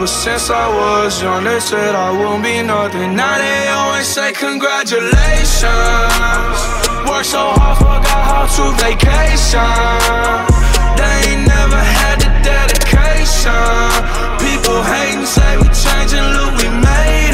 Ever since I was young, they said I won't be nothing. Now they always say congratulations. Worked so hard, forgot how to vacation. They ain't never had the dedication. People hating, say we changing, look, we made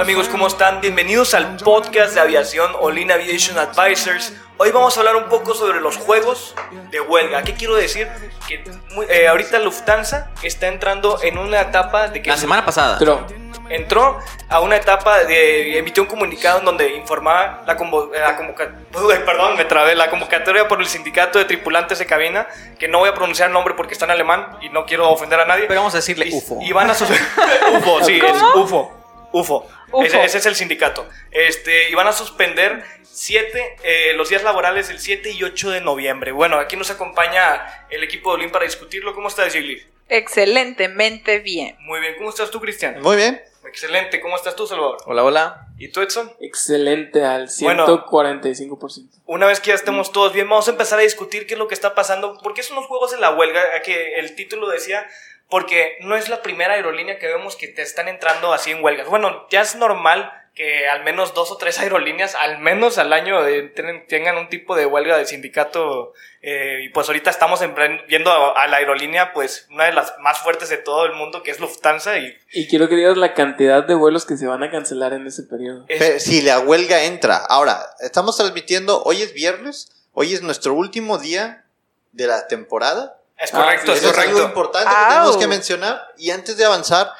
Hola amigos, ¿cómo están? Bienvenidos al podcast de aviación Olin Aviation Advisors. Hoy vamos a hablar un poco sobre los juegos de huelga. ¿Qué quiero decir? Que muy- eh, ahorita Lufthansa está entrando en una etapa de que La semana pasada. Pero, entró a una etapa de emitió un comunicado en donde informaba la, convo- la convoca- Uy, perdón, me trabé, la convocatoria por el sindicato de tripulantes de cabina, que no voy a pronunciar el nombre porque está en alemán y no quiero ofender a nadie. Pero vamos a decirle Y- UFO. Y van a sus... UFO, sí, es UFO. UFO. UFO. Ese, ese es el sindicato. Este, y van a suspender siete, eh, los días laborales el 7 y 8 de noviembre. Bueno, aquí nos acompaña el equipo de Olin para discutirlo. ¿Cómo estás, Gigli? Excelentemente bien. Muy bien. ¿Cómo estás tú, Cristian? Muy bien. Excelente. ¿Cómo estás tú, Salvador? Hola, hola. ¿Y tú, Edson? excelente al Bueno. 145%. Una vez que ya estemos todos bien, vamos a empezar a discutir qué es lo que está pasando. ¿Por qué son los juegos de la huelga? A Que el título decía, porque no es la primera aerolínea que vemos que te están entrando así en huelgas. Bueno, ya es normal que al menos dos o tres aerolíneas, al menos al año, eh, tengan un tipo de huelga de sindicato. eh, y pues ahorita estamos en plan- viendo a, a la aerolínea, pues una de las más fuertes de todo el mundo, que es Lufthansa. Y Y quiero que digas la cantidad de vuelos que se van a cancelar en ese periodo. es- Si la huelga entra. Ahora, estamos transmitiendo, hoy es viernes, hoy es nuestro último día de la temporada. Es correcto, Ah, es Eso es algo correcto. importante que tenemos que mencionar. Y antes de avanzar,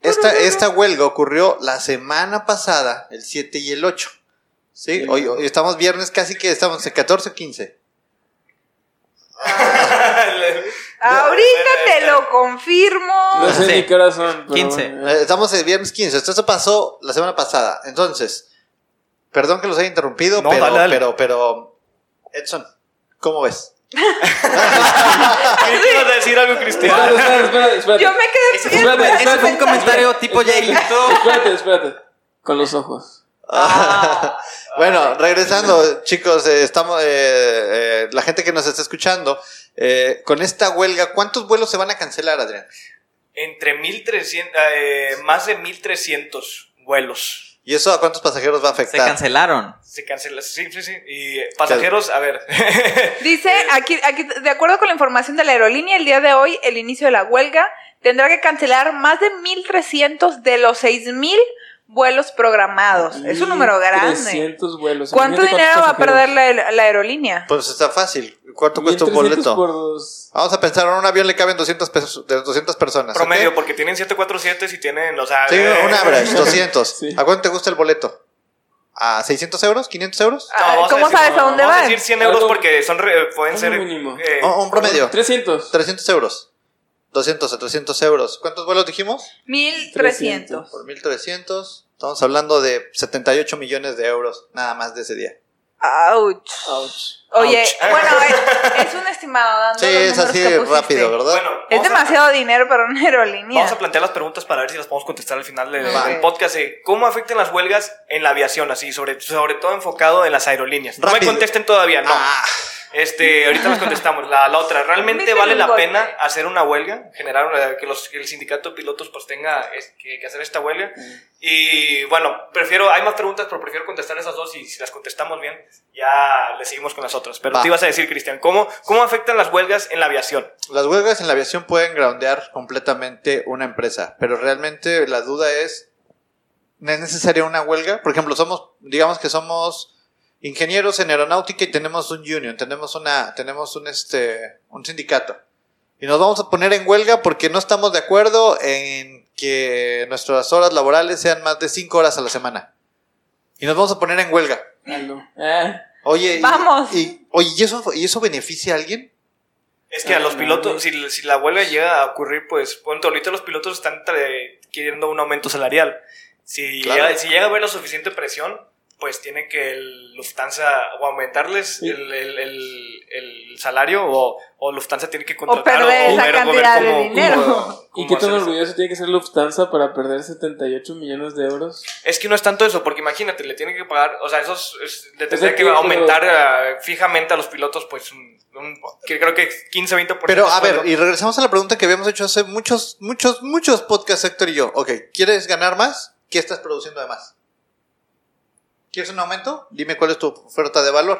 esta, esta huelga ocurrió la semana pasada, el 7 y el 8. ¿Sí? Hoy, hoy estamos viernes, casi que estamos en 14 o 15. Ahorita te lo confirmo. No sé sí. ni qué horas son. pero 15. bueno, Eh, Estamos el viernes 15. Esto se pasó la semana pasada. Entonces, perdón que los haya interrumpido, No, pero, dale, dale. pero, pero, Edson, ¿cómo ves? ¿Qué ibas a decir algo, Cristian? Espérate, espérate, espérate, espérate. Yo me quedé Ese pero- ese fue un comentario tipo Jay. Espérate, espérate. Con los ojos. Bueno, regresando, chicos, eh, estamos, eh, eh, la gente que nos está escuchando, eh, con esta huelga, ¿cuántos vuelos se van a cancelar, Adrián? Entre 1300, eh, más de 1300 vuelos. ¿Y eso a cuántos pasajeros va a Se afectar? cancelaron. Se cancela, sí, sí, sí. Y eh, pasajeros, a ver. Dice aquí, aquí, de acuerdo con la información de la aerolínea, el día de hoy, el inicio de la huelga tendrá que cancelar más de 1.300 de los 6.000 vuelos programados. Es un número grande. 300 vuelos. ¿Cuánto dinero va a perder la, la aerolínea? Pues está fácil. ¿Cuánto cuesta un 1300 boleto? por dos. Vamos a pensar, en un avión le caben 200, pesos, de 200 personas. promedio, porque tienen 747 y tienen, o sea. Sí, eh, un average, 200. Sí. ¿A cuánto te gusta el boleto? ¿A 600 euros? ¿500 euros? no, vamos ¿Cómo decir- sabes a dónde vamos van? a decir 100 euros porque son re- pueden ser. mínimo. eh, Oh, un promedio. 300. 300 euros. 200 a 300 euros. ¿Cuántos vuelos dijimos? 1.300. Por 1300. Estamos hablando de 78 millones de euros nada más de ese día. Ouch. Ouch. Oye, Ouch. bueno, es, es un estimado. dando Sí, los es números así rápido, ¿verdad? bueno, Es demasiado dinero para una aerolínea. Vamos a plantear las preguntas para ver si las podemos contestar al final del podcast. ¿Cómo afectan las huelgas en la aviación? Así, sobre, sobre todo enfocado en las aerolíneas. No me contesten todavía, no. Ah, Este, ahorita nos contestamos. La, la otra, ¿realmente vale la golpe. pena hacer una huelga? Generar una- que, los, que el sindicato de pilotos pues tenga es- que, que hacer esta huelga. Y bueno, prefiero, hay más preguntas, pero prefiero contestar esas dos y si las contestamos bien, ya le seguimos con las otras. Pero Va. te ibas a decir, Cristian, ¿cómo, ¿cómo afectan las huelgas en la aviación? las huelgas en la aviación pueden groundear completamente una empresa, pero realmente la duda es, ¿no es necesaria una huelga? Por ejemplo, somos, digamos que somos ingenieros en aeronáutica y tenemos un union, tenemos una, tenemos un este, un sindicato. Y nos vamos a poner en huelga porque no estamos de acuerdo en que nuestras horas laborales sean más de 5 horas a la semana. Y nos vamos a poner en huelga. Eh, Oye, y- Vamos. Y, oye, ¿y eso, ¿y eso beneficia a alguien? Es que a los Ah, pilotos, si, si la huelga llega a ocurrir, pues, ponte, ahorita los pilotos están queriendo un aumento salarial. Si, Claro. llega, si llega a haber la suficiente presión, pues tiene que el Lufthansa o aumentarles Sí. el, el- el- el salario o, o Lufthansa tiene que contratar perder esa ver- ver cantidad de cómo- dinero. cómo- ¿Y qué tan orgulloso tiene que ser Lufthansa para perder 78 millones de euros? Es que no es tanto eso, porque imagínate, le tienen que pagar, o sea, esos es- le tendría que, que pero- aumentar eh, fijamente a los pilotos, pues, un, un- que creo que 15-20%. Pero a de ver, y regresamos a la pregunta que habíamos hecho hace muchos, muchos, muchos podcasts, Héctor y yo. Ok, ¿quieres ganar más? ¿Qué estás produciendo de más? ¿Quieres un aumento? Dime cuál es tu oferta de valor.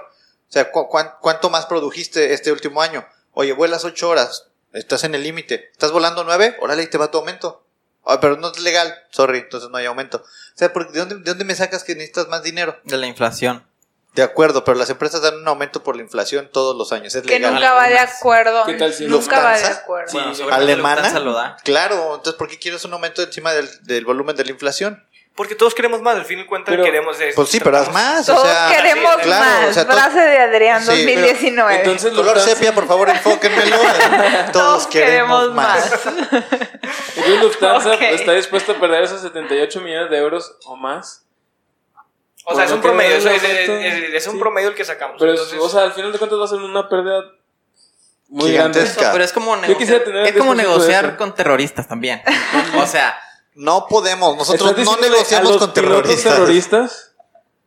O sea, ¿cu- cuán- ¿cuánto más produjiste este último año? Oye, vuelas ocho horas, estás en el límite. ¿Estás volando nueve? Órale, y te va tu aumento. Ah, pero no es legal, sorry, entonces no hay aumento. O sea, ¿por- ¿de dónde, ¿de dónde me sacas que necesitas más dinero? De la inflación. De acuerdo, pero las empresas dan un aumento por la inflación todos los años, es Que legal. nunca va de acuerdo. ¿Qué tal si nunca va de acuerdo. Sí, Bueno, ¿Alemana? Lo da. Claro, entonces ¿por qué quieres un aumento encima del, del volumen de la inflación? Porque todos queremos más, al fin y cuentas Pero- queremos... de- Pues sí, pero haz más, Todos o sea, queremos claro, más. o sea, Frase de Adrián Sí, pero- 2019. Entonces color Lufthansa- sepia, por favor, enfóquenmelo. Todos queremos más. Entonces Lufthansa Ok. está dispuesto a perder esos 78 millones de euros o más. O sea, es un promedio, es, es- es- es un sí. promedio el que sacamos. Pero, es- entonces- o sea, al final de cuentas va a ser una pérdida muy Gigantesca. grande. Pero es como negociar, es como 10% de negociar eso. con terroristas también. O sea, No podemos, nosotros ¿Estás no negociamos con terroristas. terroristas?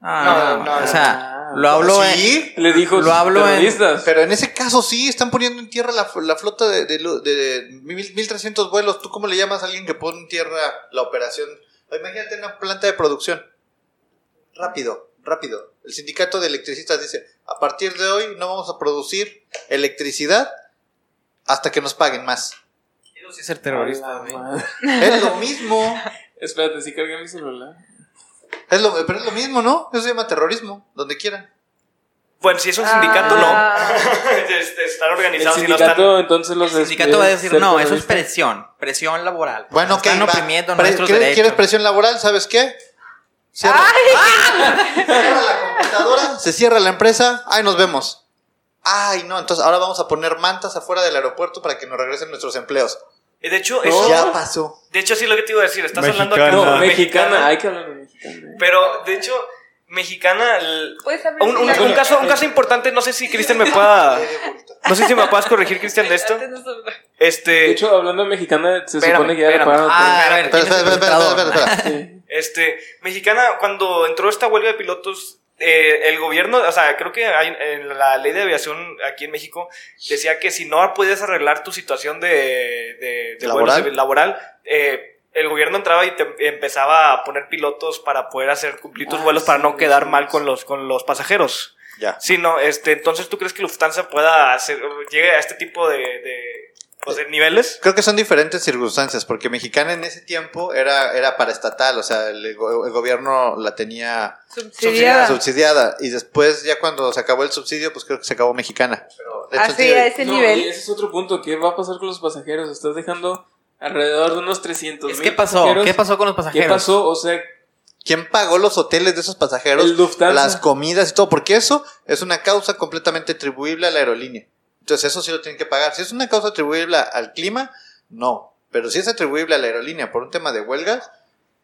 ah, No, no, no, o sea, lo hablo en- Sí, Le dijo Lo hablo en- terroristas. pero en ese caso sí, están poniendo en tierra la, la flota de, de, de- de mil- 1300 vuelos. ¿Tú cómo le llamas a alguien que pone en tierra la operación? Imagínate una planta de producción. Rápido, rápido. El sindicato de electricistas dice, a partir de hoy no vamos a producir electricidad hasta que nos paguen más. Sí ser terrorista. Es lo mismo. Espérate, sí cargué mi celular. Es lo, pero es lo mismo, ¿no? Eso se llama terrorismo, donde quieran. Bueno, si es un sindicato, Ah. no. Este, están El organizados no sindicato están... entonces los El sindicato va a decir, no, eso es terroristas". presión, presión laboral. Bueno, ok, Están oprimiendo Pre- nuestros ¿quieres, derechos. ¿Quieres presión laboral? ¿Sabes qué? Cierra, cierra la computadora, se cierra la empresa, ay, nos vemos. Ay, no, entonces ahora vamos a poner mantas afuera del aeropuerto para que nos regresen nuestros empleos. De hecho, eso... Ya pasó. De hecho, sí lo que te iba a decir. Estás hablando aquí No, mexicana. Hay que hablar de mexicana. Pero, de hecho, mexicana... el- Un, un- un caso, un caso importante, no sé si Cristian me pueda... No sé si me puedas corregir, Cristian, de esto. De Este... hecho, hablando de mexicana, se Espérame, supone que ya pagaron Ah, a ver, Espera, ¿quién es espera, espera, espera. Este, mexicana, cuando entró esta huelga de pilotos, eh, el gobierno, o sea, creo que hay, en la ley de aviación aquí en México decía que si no podías arreglar tu situación de, de, de ¿Laboral? vuelos laboral, eh, el gobierno entraba y te empezaba a poner pilotos para poder hacer cumplir tus Ah, vuelos para no quedar sí, mal con los, con los pasajeros. Ya. Sí, no, este, entonces tú crees que Lufthansa pueda hacer, llegue a este tipo de, de, pues, de niveles? Creo que son diferentes circunstancias, porque Mexicana en ese tiempo era, era paraestatal, o sea, el, go- el gobierno la tenía Subsidiada. subsidiada, y después ya cuando se acabó el subsidio, pues creo que se acabó Mexicana. Pero, Así, sí, a ese No, nivel. y ese es otro punto. ¿Qué va a pasar con los pasajeros? Estás dejando alrededor de unos 300 Es mil que pasó, pasajeros. ¿qué pasó con los ¿Qué pasajeros? pasó? O sea, ¿Quién pagó los hoteles de esos pasajeros? El Lufthansa. Las comidas y todo, porque eso es una causa completamente atribuible a la aerolínea. Entonces eso sí lo tienen que pagar. Si es una causa atribuible al clima, no. Pero si es atribuible a la aerolínea por un tema de huelgas,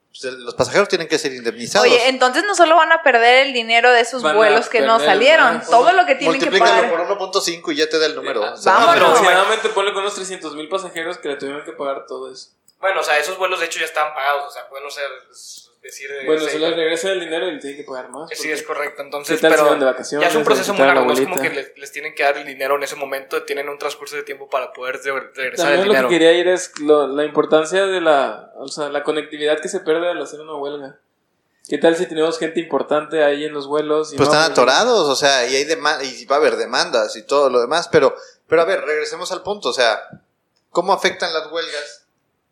pues los pasajeros tienen que ser indemnizados. Oye, entonces no solo van a perder el dinero de esos Van vuelos que no salieron, todo lo que tienen que pagar. por 1.5 y ya te da el número. Ah, O sea, Vámonos. pero- aproximadamente ponle con unos 300 mil pasajeros que le tuvieron que pagar todo eso. Bueno, o sea, esos vuelos de hecho ya estaban pagados, o sea, pueden ser, decir... de- Bueno, se les regresa el dinero y le tienen que pagar más. Sí, es correcto. Entonces, ¿Qué tal si pero vacaciones, ya es un proceso muy la largo. No es como que les, les tienen que dar el dinero en ese momento. Tienen un transcurso de tiempo para poder de- regresar También el lo dinero. que quería ir es lo- la importancia de la, o sea, la conectividad que se pierde al hacer una huelga. ¿Qué tal si tenemos gente importante ahí en los vuelos? y pues no están atorados, o sea, y hay y va a haber demandas y todo lo demás, pero, pero a ver, regresemos al punto, o sea, ¿cómo afectan las huelgas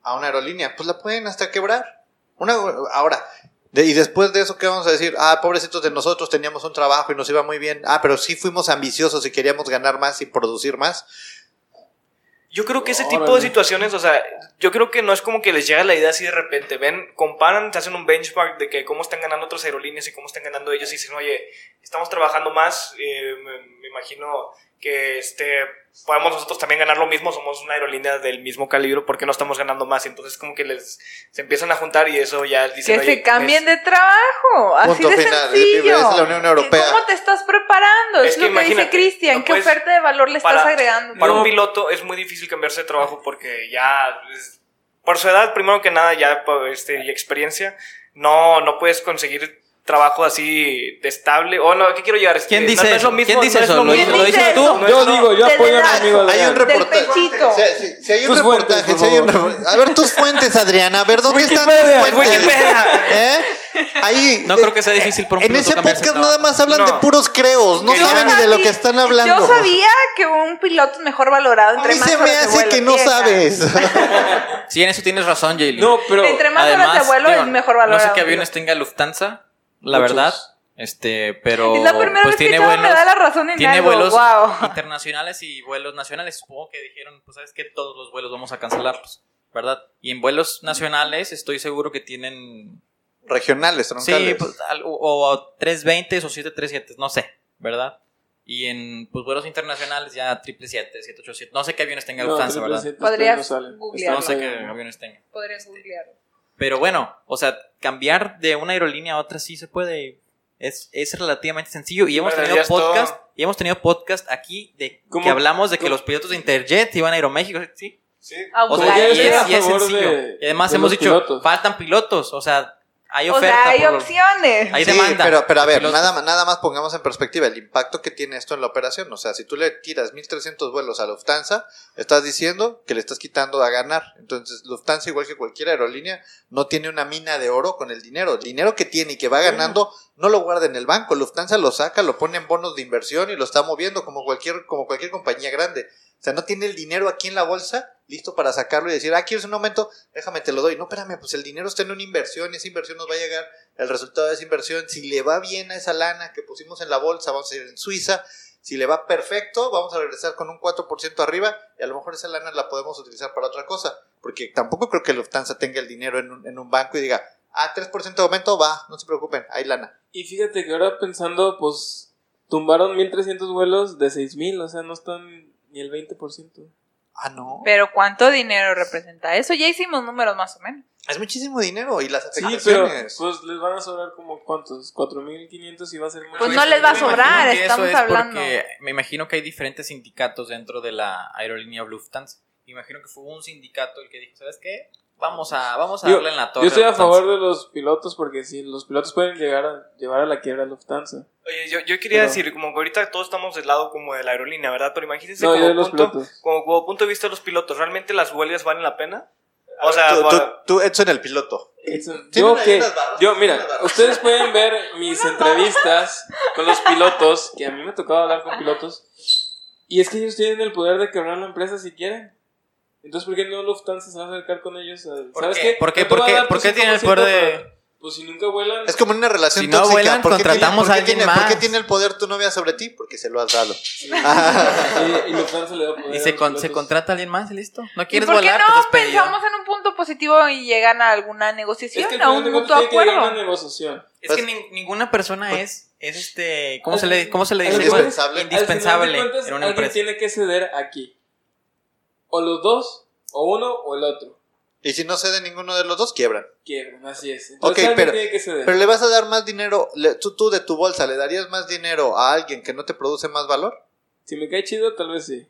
a una aerolínea? Pues la pueden hasta quebrar. Una, ahora, de- y después de eso, ¿qué vamos a decir? Ah, pobrecitos de nosotros, teníamos un trabajo y nos iba muy bien. Ah, pero sí fuimos ambiciosos y queríamos ganar más y producir más. Yo creo que ese tipo de situaciones, o sea, yo creo que no es como que les llega la idea así de repente. Ven, comparan, se hacen un benchmark de que cómo están ganando otras aerolíneas y cómo están ganando ellos y dicen, oye, estamos trabajando más, eh, me, me imagino que este podemos nosotros también ganar lo mismo, somos una aerolínea del mismo calibre, porque no estamos ganando más? Entonces como que les se empiezan a juntar y eso ya dicen, Que "Oye, se cambien es- de trabajo. Así Punto de final. sencillo. Es la Unión Europea. ¿Cómo te estás preparando? Es, Es que lo que dice Cristian. no ¿Qué puedes- oferta de valor le estás para- agregando? Para No. un piloto es muy difícil cambiarse de trabajo porque ya, es- por su edad, primero que nada, ya por, este, y experiencia, no, no puedes conseguir trabajo así de estable. O no, ¿qué quiero llegar? Es ¿Quién que dice no, no es eso? lo mismo, ¿Quién dice no es eso? lo ¿Lo- mismo. lo dices No es tú? no, Yo no. digo, yo apoyo a mi amigo Hay un reportaje. Si, si- hay un Tus fuentes, reportaje, por si hay un A ver tus fuentes, Adriana. A ver, ¿dónde están Wikipedia, tus fuentes? Wikipedia. ¿Eh? Ahí. No creo que sea difícil por un En ese podcast nada más hablan No. de puros creos. No saben ni de lo que están hablando. Yo sabía que un piloto es mejor valorado A entre mí más se me hace vuelo que no sabes. Sí, en eso tienes razón, Jaylee. No, pero. Entre más horas de vuelo es mejor No valorado. sé qué aviones tenga Lufthansa, la Muchos. verdad. Este, pero. Es la primera pues vez que tiene vuelos, me da la razón en tiene algo. vuelos Wow. internacionales y vuelos nacionales. Supongo que dijeron, pues sabes que todos los vuelos vamos a cancelarlos, ¿verdad? Y en vuelos nacionales estoy seguro que tienen. Regionales, troncales. Sí, pues, al- o, o 320 o 737, no sé, ¿verdad? Y en pues, vuelos internacionales ya 777, 787. No sé qué aviones tenga No, Lufthansa, triple ¿verdad? siete Podrías no. No sé qué aviones tenga. Podrías googlear. Pero bueno, o sea, cambiar de una aerolínea a otra sí se puede. Es, es relativamente sencillo. Y hemos Bueno, tenido todo. podcast. Y hemos tenido podcast aquí de ¿Cómo? que hablamos de que ¿Cómo? los pilotos de Interjet iban a Aeroméxico. Sí. Sí. A O sea, y es, y es sencillo. de- y además de hemos dicho, pilotos. faltan pilotos. O sea, hay O oferta. sea, hay por- opciones. hay Sí, demanda. pero, pero a ver, nada, más- nada más pongamos en perspectiva el impacto que tiene esto en la operación. O sea, si tú le tiras 1300 vuelos a Lufthansa, estás diciendo que le estás quitando a ganar. Entonces, Lufthansa, igual que cualquier aerolínea, no tiene una mina de oro con el dinero. El dinero que tiene y que va ganando, no lo guarda en el banco. Lufthansa lo saca, lo pone en bonos de inversión y lo está moviendo como cualquier, como cualquier compañía grande. O sea, no tiene el dinero aquí en la bolsa listo para sacarlo y decir, ah, quieres un aumento, déjame, te lo doy. No, espérame, pues el dinero está en una inversión y esa inversión nos va a llegar el resultado de esa inversión. Si le va bien a esa lana que pusimos en la bolsa, vamos a ir en Suiza. Si le va perfecto, vamos a regresar con un 4% arriba y a lo mejor esa lana la podemos utilizar para otra cosa. Porque tampoco creo que Lufthansa tenga el dinero en un, en un banco y diga, ah, 3% de aumento, va, no se preocupen, hay lana. Y fíjate que ahora pensando, pues tumbaron 1300 vuelos de 6000, o sea, no están ni el 20%. Ah, no. Pero ¿cuánto dinero representa eso? Ya hicimos números más o menos. Es muchísimo dinero y las Sí, pero afectaciones. pues les van a sobrar como cuántos, 4500 y va a ser mucho. Pues no les va a imagino sobrar, estamos es hablando. porque me imagino que hay diferentes sindicatos dentro de la aerolínea Lufthansa. Me imagino que fue un sindicato el que dijo, ¿sabes qué? Vamos a, vamos a Yo, darle en la torre. yo estoy a Lufthansa". favor de los pilotos porque si los pilotos pueden llegar a llevar a la quiebra a Lufthansa. Oye, yo, yo quería Pero- decir, como que ahorita todos estamos del lado como de la aerolínea, ¿verdad? Pero imagínense No, como, los punto, pilotos. como, como punto de vista de los pilotos, ¿realmente las huelgas valen la pena? O sea, tú, tú, para- tú, Edson, el piloto. Edson, Yo que, barras, yo mira, ustedes pueden ver mis entrevistas con los pilotos, que a mí me ha tocado hablar con pilotos, y es que ellos tienen el poder de quebrar la empresa si quieren. Entonces, ¿por qué no Lufthansa se va a acercar con ellos? a- ¿Por ¿Sabes qué? qué? ¿Por qué? ¿Por qué? ¿Por qué tienen el 5% poder de- para- Pues si nunca vuelan... Es como una relación Si no tóxica. vuelan, ¿Por qué tiene- contratamos qué a alguien tiene- ¿Por qué más. tiene el poder tu novia sobre ti? Porque se lo has dado. y, y Lufthansa le da poder Y se, con- se contrata a alguien más y listo. ¿No ¿Y quieres por qué volar? no Pues pensamos en un punto positivo y llegan a alguna negociación, Es que al a un de mutuo tiene que acuerdo? una negociación. Es Pues- que nin- ninguna persona es, es este, ¿cómo Al- se le, cómo se le dice? Indispensable. Indispensable cuentas, en una alguien tiene que ceder aquí. O los dos, o uno, o el otro. Y si no cede ninguno de los dos, quiebran. Quiebran, así es. Entonces pero- tiene que ceder. Pero le vas a dar más dinero, le- tú, tú de tu bolsa, ¿le darías más dinero a alguien que no te produce más valor? Si me cae chido, tal vez sí.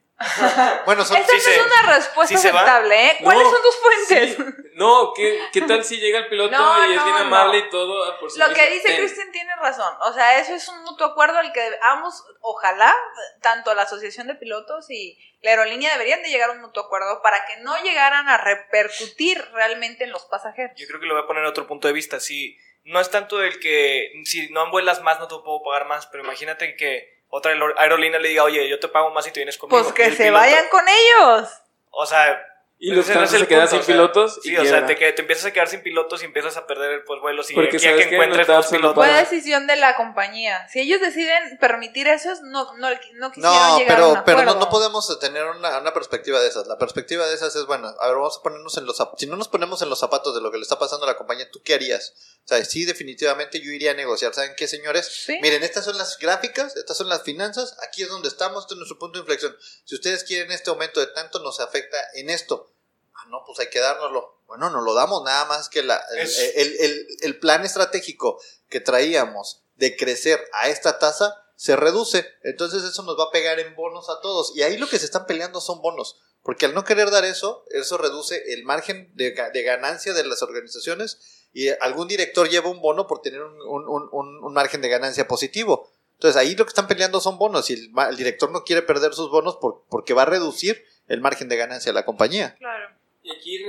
Bueno, son, Esa Sí no se- es una respuesta sí aceptable, ¿eh? ¿Cuáles No, son tus fuentes? Sí. No, ¿qué, ¿qué tal si llega el piloto No, y es bien no. amable y todo? ah, por si Lo que dice "Ten". Cristian tiene razón. O sea, eso es un mutuo acuerdo al que ambos, ojalá, tanto la Asociación de Pilotos y la aerolínea deberían de llegar a un mutuo acuerdo para que no llegaran a repercutir realmente en los pasajeros. yo creo que lo voy a poner en otro punto de vista. Si no es tanto el que si no vuelas más no te puedo pagar más, pero imagínate que otra aero- aerolínea le diga, oye, yo te pago más si te vienes conmigo. Pues que se piloto- vayan con ellos. O sea, Y ese Lufthansa no se queda punto, sin o sea, pilotos y Sí, o sea, te, que- te empiezas a quedar sin pilotos y empiezas a perder pues, vuelos y Porque aquí a sabes que encuentres dárselo pilotos. Fue decisión de la compañía. Si ellos deciden permitir eso, es- no, no, no quisieron no, llegar a un pero, pero no, podemos tener una, una perspectiva de esas. La perspectiva de esas es, bueno, a ver, vamos a ponernos en los zapatos. Si no nos ponemos en los zapatos de lo que le está pasando a la compañía, ¿tú qué harías? O sea, sí, definitivamente yo iría a negociar. ¿Saben qué, señores? Sí. Miren, estas son las gráficas, estas son las finanzas, aquí es donde estamos, este es nuestro punto de inflexión. Si ustedes quieren este aumento de tanto, nos afecta en esto. Ah, no, pues hay que dárnoslo. Bueno, nos lo damos nada más que la, el, Es- el- el- el plan estratégico que traíamos de crecer a esta tasa se reduce. Entonces eso nos va a pegar en bonos a todos. Y ahí lo que se están peleando son bonos. Porque al no querer dar eso, eso reduce el margen de, de ganancia de las organizaciones y algún director lleva un bono por tener un, un- un- margen de ganancia positivo. Entonces ahí lo que están peleando son bonos y el, ma- el director no quiere perder sus bonos por- porque va a reducir el margen de ganancia de la compañía. Claro. Y aquí,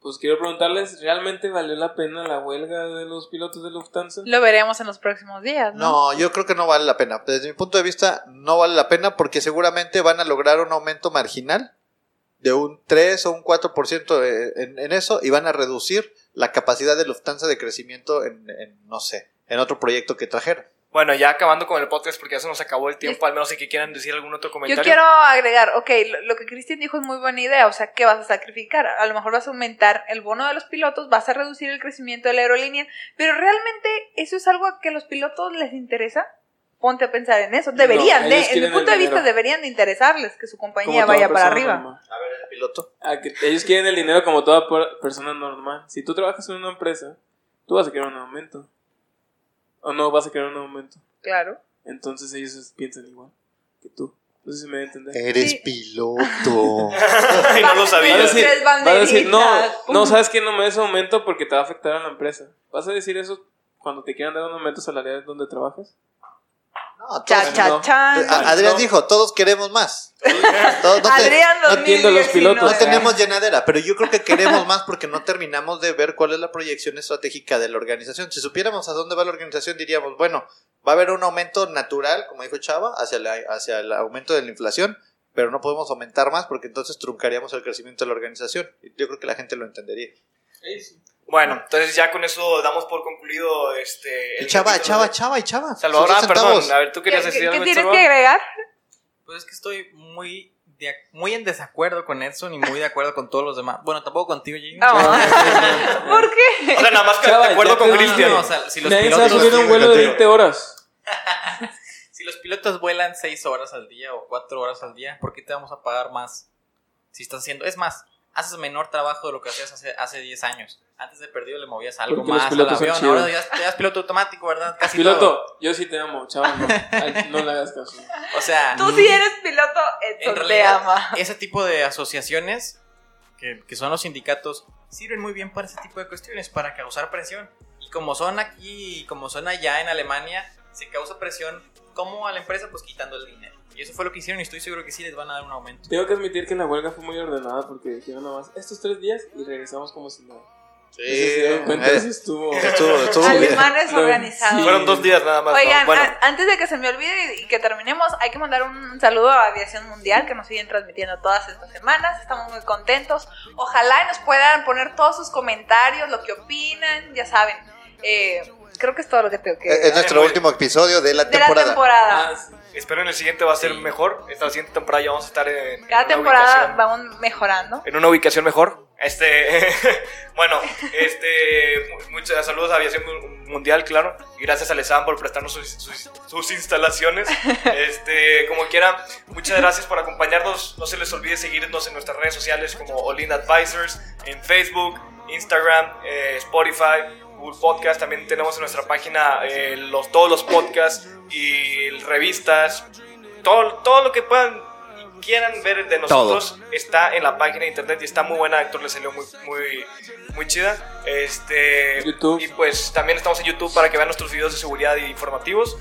pues quiero preguntarles, ¿realmente valió la pena la huelga de los pilotos de Lufthansa? Lo veremos en los próximos días, ¿no? No, yo creo que no vale la pena. Desde mi punto de vista, no vale la pena porque seguramente van a lograr un aumento marginal de un 3 o un 4% en, en eso y van a reducir la capacidad de Lufthansa de crecimiento en, en, no sé, en otro proyecto que trajeron. Bueno, ya acabando con el podcast porque ya se nos acabó el tiempo, al menos si que quieran decir algún otro Yo comentario. quiero agregar, ok, lo, lo que Cristian dijo es muy buena idea, o sea, ¿qué vas a sacrificar? A lo mejor vas a aumentar el bono de los pilotos, vas a reducir el crecimiento de la aerolínea, pero realmente eso es algo que a los pilotos les interesa. Ponte a pensar en eso. Deberían de, en mi punto de vista, deberían de interesarles que su compañía vaya para persona arriba. normal. A ver, el piloto. Ah, que ellos quieren el dinero como toda per- persona normal. Si tú trabajas en una empresa, tú vas a querer un aumento. O no vas a querer un aumento. Claro. Entonces ellos piensan igual que tú. No sé si me voy a entender. Eres Sí. piloto. y no lo Va a sabía. decir, Tres va a decir, no, no, sabes que no me des aumento porque te va a afectar a la empresa. ¿Vas a decir eso cuando te quieran dar un aumento salarial donde trabajas? No, Cha, todos- cha, no. chan. A- Adrián dijo, todos queremos más. Todos- no te- Adrián no entiendo los 2019. pilotos. No tenemos llenadera, pero yo creo que queremos más porque no terminamos de ver cuál es la proyección estratégica de la organización. Si supiéramos a dónde va la organización, diríamos, bueno, va a haber un aumento natural, como dijo Chava, hacia, la, hacia el aumento de la inflación, pero no podemos aumentar más porque entonces truncaríamos el crecimiento de la organización. Y Yo creo que la gente lo entendería. Bueno, entonces ya con eso damos por concluido este. El Chava, Chava, de- Chava y Chava. Salvador, ah, perdón. A ver, tú ¿Qué, querías qué- decir qué algo, tienes Salvador? que agregar? Pues es que estoy muy, de- muy en desacuerdo con Edson y muy de acuerdo con todos los demás. Bueno, tampoco contigo, Jimmy. Ah. ¿Por qué? O sea, nada más que Chava, de acuerdo con Cristian. No, o sea, si los Nadie se va a pilotos, un vuelo de contigo. 20 horas. si los pilotos vuelan 6 horas al día o 4 horas al día, ¿por qué te vamos a pagar más? Si estás haciendo, es más, haces menor trabajo de lo que hacías hace, hace 10 años. Antes de perdido le movías algo Porque más al avión. Ahora ya, ya es piloto automático, ¿verdad? Casi todo. Piloto, yo sí te amo, chaval. No, no le hagas caso. O sea, Tú sí eres piloto, en Edson te realidad, ama. ese tipo de asociaciones, que, que son los sindicatos, sirven muy bien para ese tipo de cuestiones, para causar presión. Y como son aquí y como son allá en Alemania, se causa presión como a la empresa, pues quitando el dinero. Y eso fue lo que hicieron y estoy seguro que sí les van a dar un aumento. Tengo que admitir que la huelga fue muy ordenada porque dijeron nada más estos tres días y regresamos como si nada. Sí, se dieron cuenta, eh, eso estuvo. estuvo, estuvo bien. Alemanes organizados. sí. Fueron dos días nada más. ¿no? Oigan, Bueno, a- antes de que se me olvide y que terminemos, hay que mandar un saludo a Aviación Mundial que nos siguen transmitiendo todas estas semanas. Estamos muy contentos. Ojalá y nos puedan poner todos sus comentarios, lo que opinan, ya saben. Eh, creo que es todo lo que tengo que Es es nuestro último episodio de la de la temporada. temporada. Ah, sí. espero en el siguiente va a ser Sí. mejor. Esta siguiente temporada ya vamos a estar en. Cada en temporada vamos mejorando. en una ubicación mejor. Este, bueno, este, mu- muchas saludos a Aviación Mu- Mundial, claro, y gracias a Lesan por prestarnos sus, sus- sus instalaciones. Este, como quiera, muchas gracias por acompañarnos. No se les olvide seguirnos en nuestras redes sociales como Olin Advisors, en Facebook, Instagram, eh, Spotify, Google Podcast. También tenemos en nuestra página eh, los, todos los podcasts y revistas, todo, todo lo que puedan y quieran ver de nosotros está en la página de internet y está muy buena. A Héctor le salió muy, muy, muy chida. Este, YouTube. Y pues también estamos en YouTube para que vean nuestros videos de seguridad y informativos.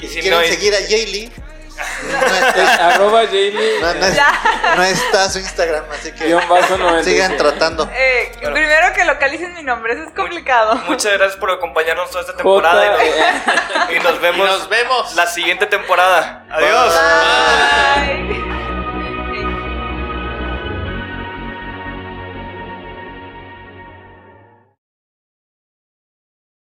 Y Si quieren no, seguir a Jaylee, arroba Jaylee no, no es- no está su Instagram, así que guion bajo 90. sigan tratando. Eh, Bueno. Primero que localicen mi nombre, eso es complicado. muchas gracias por acompañarnos toda esta temporada y J, nos, y nos vemos nos vemos. la siguiente temporada. Adiós. Bye.